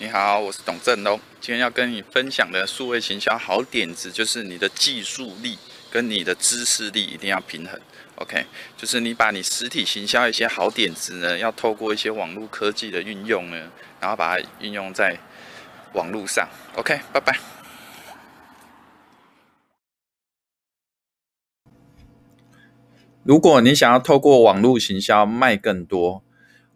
你好，我是董振东。今天要跟你分享的数位行销好点子，就是你的技术力跟你的知识力一定要平衡。OK，就是你把你实体行销一些好点子呢，要透过一些网络科技的运用呢，然后把它运用在网络上。OK，拜拜。如果你想要透过网络行销卖更多，